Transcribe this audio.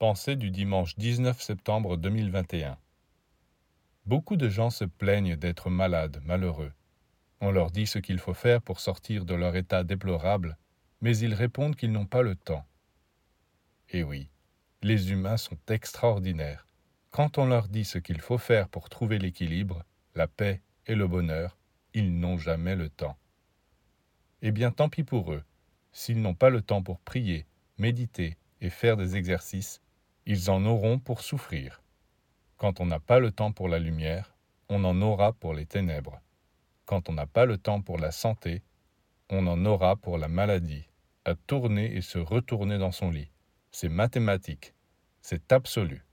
Pensée du dimanche 19 septembre 2021. Beaucoup de gens se plaignent d'être malades, malheureux. On leur dit ce qu'il faut faire pour sortir de leur état déplorable, mais ils répondent qu'ils n'ont pas le temps. Et oui, les humains sont extraordinaires. Quand on leur dit ce qu'il faut faire pour trouver l'équilibre, la paix et le bonheur, ils n'ont jamais le temps. Eh bien tant pis pour eux. S'ils n'ont pas le temps pour prier, méditer et faire des exercices, ils en auront pour souffrir. Quand on n'a pas le temps pour la lumière, on en aura pour les ténèbres. Quand on n'a pas le temps pour la santé, on en aura pour la maladie, à tourner et se retourner dans son lit. C'est mathématique, c'est absolu.